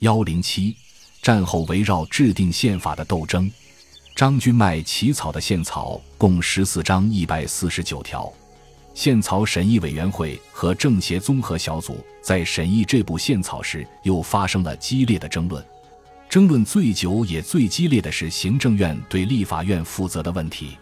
幺零七，战后围绕制定宪法的斗争。张君迈起草的宪草共十四章一百四十九条。宪草审议委员会和政协综合小组在审议这部宪草时，又发生了激烈的争论。争论最久也最激烈的是行政院对立法院负责的问题。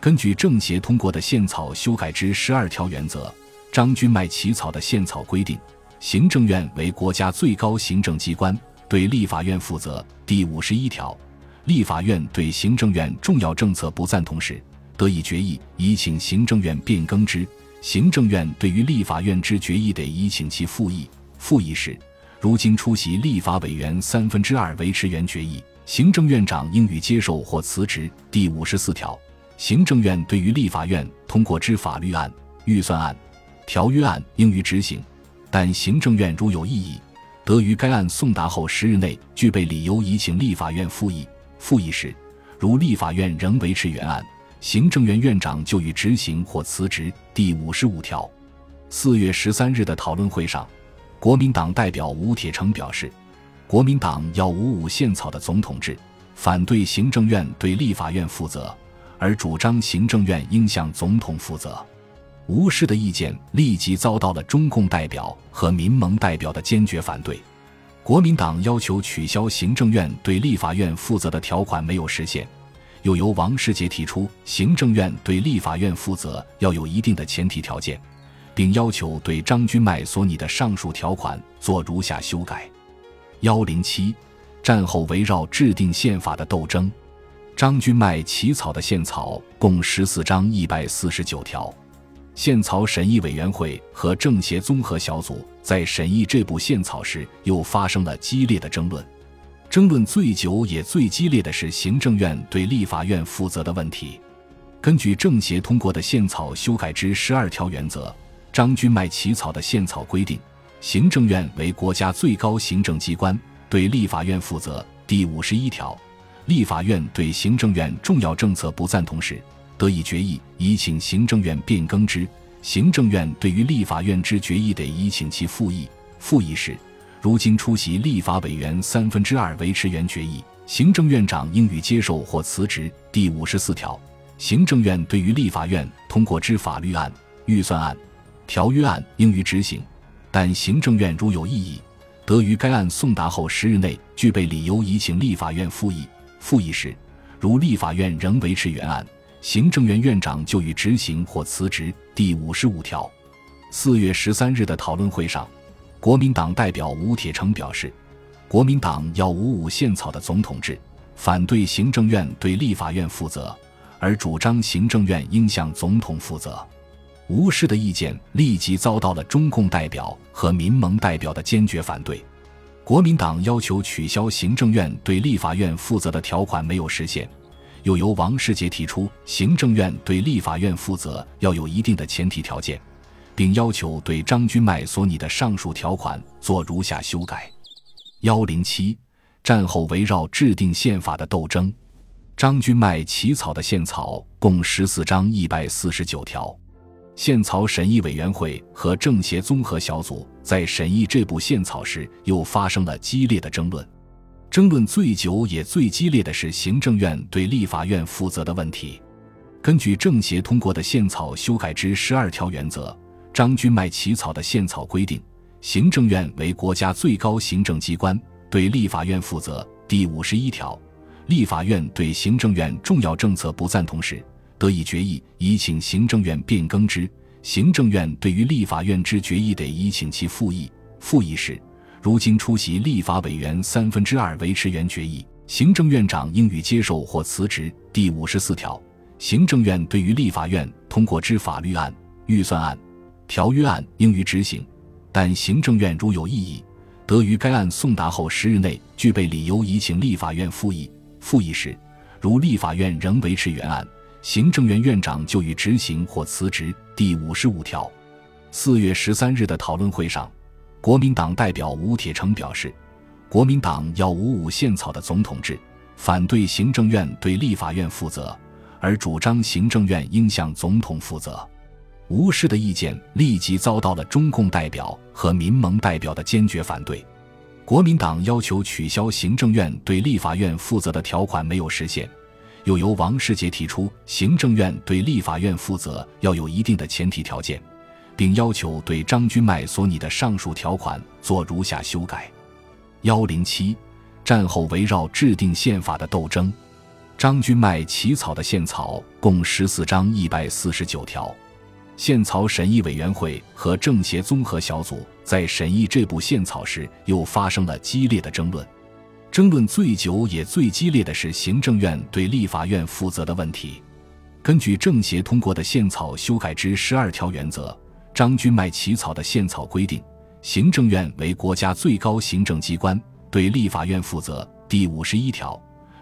根据政协通过的宪草修改之十二条原则，张君迈起草的宪草规定，行政院为国家最高行政机关，对立法院负责。第五十一条，立法院对行政院重要政策不赞同时，得以决议，以请行政院变更之。行政院对于立法院之决议，得以请其复议。复议时。如今出席立法委员三分之二维持原决议，行政院长应予接受或辞职。第五十四条，行政院对于立法院通过之法律案、预算案、条约案应予执行，但行政院如有异议，得于该案送达后十日内具备理由，移请立法院复议。复议时，如立法院仍维持原案，行政院院长就予执行或辞职。第五十五条，四月十三日的讨论会上。国民党代表吴铁城表示，国民党要五五宪草的总统制，反对行政院对立法院负责，而主张行政院应向总统负责。吴氏的意见立即遭到了中共代表和民盟代表的坚决反对。国民党要求取消行政院对立法院负责的条款没有实现，又由王世杰提出行政院对立法院负责要有一定的前提条件。并要求对张君迈所拟的上述条款做如下修改：幺零七，战后围绕制定宪法的斗争。张君迈起草的宪草共十四章一百四十九条。宪草审议委员会和政协综合小组在审议这部宪草时，又发生了激烈的争论。争论最久也最激烈的是行政院对立法院负责的问题。根据政协通过的宪草修改之十二条原则。张君迈起草的宪草规定，行政院为国家最高行政机关，对立法院负责。第五十一条，立法院对行政院重要政策不赞同时，得以决议，以请行政院变更之。行政院对于立法院之决议，得以请其复议。复议时，如今出席立法委员三分之二维持原决议，行政院长应予接受或辞职。第五十四条，行政院对于立法院通过之法律案、预算案。条约案应予执行，但行政院如有异议，得于该案送达后十日内具备理由，已请立法院复议。复议时，如立法院仍维持原案，行政院院长就予执行或辞职。第五十五条，四月十三日的讨论会上，国民党代表吴铁城表示，国民党要五五宪草的总统制，反对行政院对立法院负责，而主张行政院应向总统负责。吴氏的意见立即遭到了中共代表和民盟代表的坚决反对。国民党要求取消行政院对立法院负责的条款没有实现，又由王世杰提出行政院对立法院负责要有一定的前提条件，并要求对张君迈所拟的上述条款做如下修改：幺零七，战后围绕制定宪法的斗争。张君迈起草的宪草共十四章一百四十九条。宪草审议委员会和政协综合小组在审议这部宪草时，又发生了激烈的争论。争论最久也最激烈的是行政院对立法院负责的问题。根据政协通过的宪草修改之十二条原则，张君迈起草的宪草规定，行政院为国家最高行政机关，对立法院负责。第五十一条，立法院对行政院重要政策不赞同时。得以决议，以请行政院变更之。行政院对于立法院之决议，得以请其复议。复议时，如今出席立法委员三分之二维持原决议，行政院长应予接受或辞职。第五十四条，行政院对于立法院通过之法律案、预算案、条约案应予执行，但行政院如有异议，得于该案送达后十日内具备理由，移请立法院复议。复议时，如立法院仍维持原案。行政院院长就予执行或辞职。第五十五条，四月十三日的讨论会上，国民党代表吴铁城表示，国民党要五五宪草的总统制，反对行政院对立法院负责，而主张行政院应向总统负责。吴氏的意见立即遭到了中共代表和民盟代表的坚决反对。国民党要求取消行政院对立法院负责的条款没有实现，又由王世杰提出行政院对立法院负责要有一定的前提条件，并要求对张君迈所拟的上述条款做如下修改。幺零七，战后围绕制定宪法的斗争。张君迈起草的宪草共十四章一百四十九条。宪草审议委员会和政协综合小组在审议这部宪草时，又发生了激烈的争论。争论最久也最激烈的是行政院对立法院负责的问题。根据政协通过的宪草修改之十二条原则，张君迈起草的宪草规定，行政院为国家最高行政机关，对立法院负责。第五十一条，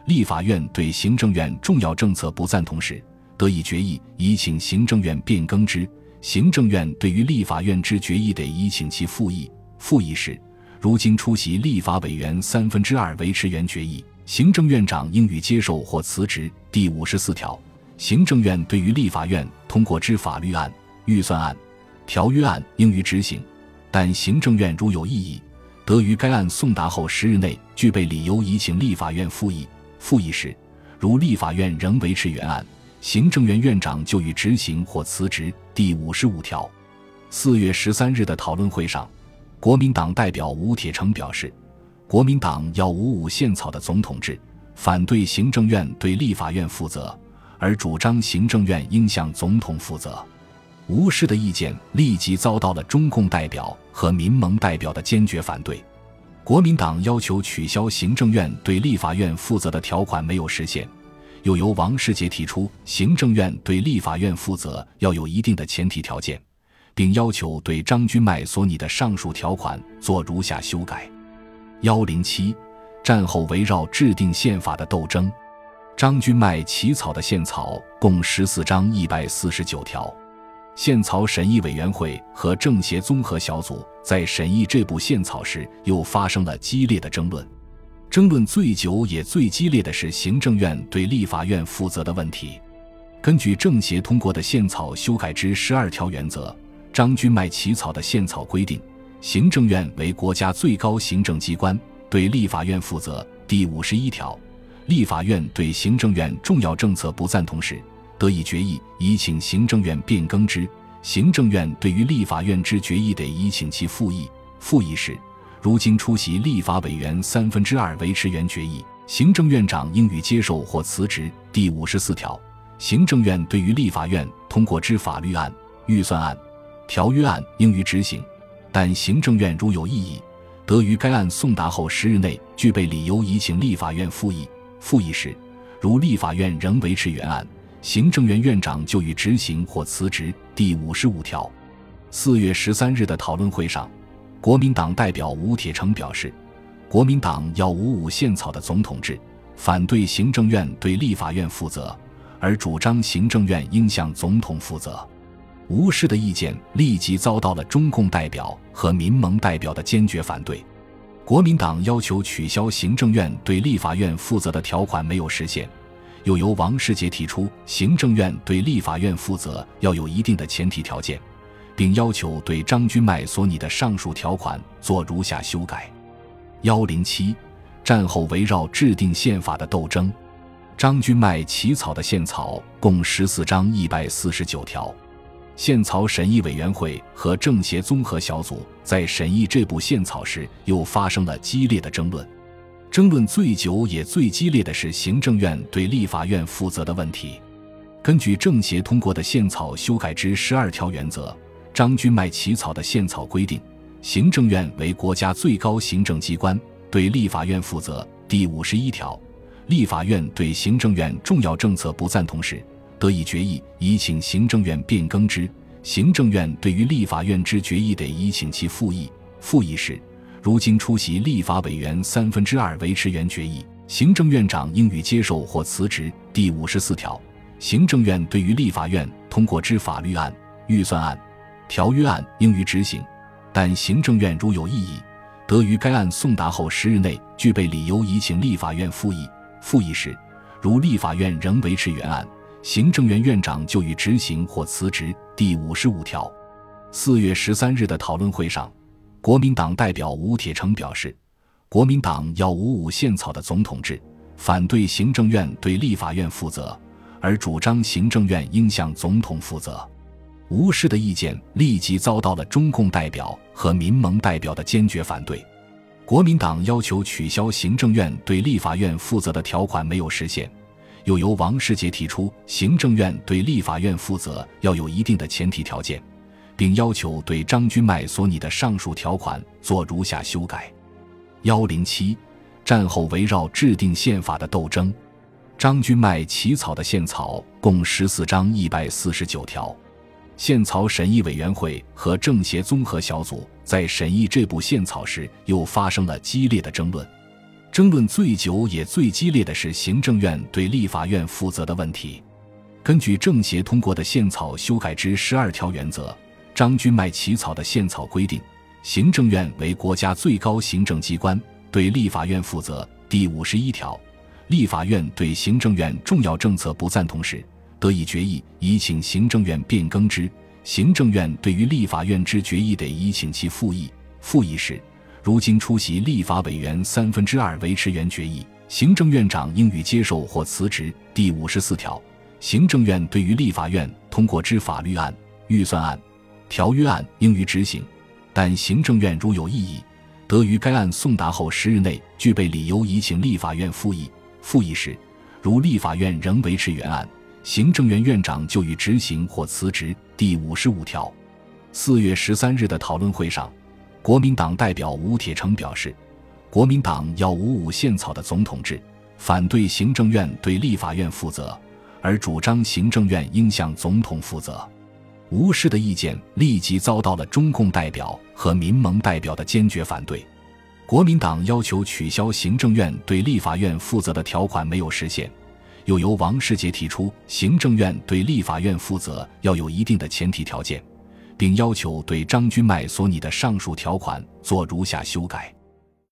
立法院对行政院重要政策不赞同时。得以决议，以请行政院变更之；行政院对于立法院之决议，得以请其复议。复议时，如今出席立法委员三分之二维持原决议，行政院长应予接受或辞职。第五十四条，行政院对于立法院通过之法律案、预算案、条约案，应予执行；但行政院如有异议，得于该案送达后十日内具备理由，已请立法院复议。复议时，如立法院仍维持原案。行政院院长就予执行或辞职。第五十五条，四月十三日的讨论会上，国民党代表吴铁城表示，国民党要五五宪草的总统制，反对行政院对立法院负责，而主张行政院应向总统负责。吴氏的意见立即遭到了中共代表和民盟代表的坚决反对。国民党要求取消行政院对立法院负责的条款没有实现。又由王世杰提出，行政院对立法院负责要有一定的前提条件，并要求对张君迈所拟的上述条款做如下修改。幺零七，战后围绕制定宪法的斗争。张君迈起草的宪草共十四章一百四十九条。宪草审议委员会和政协综合小组在审议这部宪草时，又发生了激烈的争论。争论最久也最激烈的是行政院对立法院负责的问题。根据政协通过的宪草修改之十二条原则，张君迈起草的宪草规定，行政院为国家最高行政机关，对立法院负责。第五十一条，立法院对行政院重要政策不赞同时，得以决议，已请行政院变更之；行政院对于立法院之决议，得已请其复议。复议时。如今出席立法委员三分之二维持原决议，行政院长应予接受或辞职。第五十四条，行政院对于立法院通过之法律案、预算案、条约案，应予执行；但行政院如有异议，得于该案送达后十日内具备理由，已请立法院复议。复议时，如立法院仍维持原案，行政院院长就予执行或辞职。第五十五条，四月十三日的讨论会上。国民党代表吴铁城表示，国民党要五五宪草的总统制，反对行政院对立法院负责，而主张行政院应向总统负责。吴氏的意见立即遭到了中共代表和民盟代表的坚决反对。国民党要求取消行政院对立法院负责的条款没有实现，又由王世杰提出，行政院对立法院负责要有一定的前提条件。并要求对张君迈所拟的上述条款做如下修改：幺零七，战后围绕制定宪法的斗争。张君迈起草的宪草共十四章一百四十九条。宪草审议委员会和政协综合小组在审议这部宪草时，又发生了激烈的争论。争论最久也最激烈的是行政院对立法院负责的问题。根据政协通过的宪草修改之十二条原则。张君迈起草的宪草规定，行政院为国家最高行政机关，对立法院负责。第五十一条，立法院对行政院重要政策不赞同时，得以决议，以请行政院变更之；行政院对于立法院之决议，得以请其复议。复议时，如今出席立法委员三分之二维持原决议，行政院长应予接受或辞职。第五十四条，行政院对于立法院通过之法律案、预算案。条约案应予执行，但行政院如有异议，得于该案送达后十日内具备理由，已请立法院复议。复议时，如立法院仍维持原案，行政院院长就予执行或辞职。第五十五条，四月十三日的讨论会上，国民党代表吴铁城表示，国民党要五五宪草的总统制，反对行政院对立法院负责，而主张行政院应向总统负责。吴氏的意见立即遭到了中共代表和民盟代表的坚决反对。国民党要求取消行政院对立法院负责的条款没有实现，又由王世杰提出行政院对立法院负责要有一定的前提条件，并要求对张君迈所拟的上述条款做如下修改。幺零七，战后围绕制定宪法的斗争。张君迈起草的宪草共十四章一百四十九条。宪草审议委员会和政协综合小组在审议这部宪草时，又发生了激烈的争论。争论最久也最激烈的是行政院对立法院负责的问题。根据政协通过的宪草修改之十二条原则，张君迈起草的宪草规定，行政院为国家最高行政机关，对立法院负责。第五十一条，立法院对行政院重要政策不赞同时。得以决议，以请行政院变更之；行政院对于立法院之决议，得以请其复议。复议时，如今出席立法委员三分之二维持原决议，行政院长应予接受或辞职。第五十四条，行政院对于立法院通过之法律案、预算案、条约案，应予执行；但行政院如有异议，得于该案送达后十日内具备理由，已请立法院复议。复议时，如立法院仍维持原案。行政院院长就予执行或辞职。第五十五条，四月十三日的讨论会上，国民党代表吴铁城表示，国民党要五五宪草的总统制，反对行政院对立法院负责，而主张行政院应向总统负责。吴氏的意见立即遭到了中共代表和民盟代表的坚决反对。国民党要求取消行政院对立法院负责的条款没有实现。又由王世杰提出，行政院对立法院负责要有一定的前提条件，并要求对张君迈所拟的上述条款做如下修改。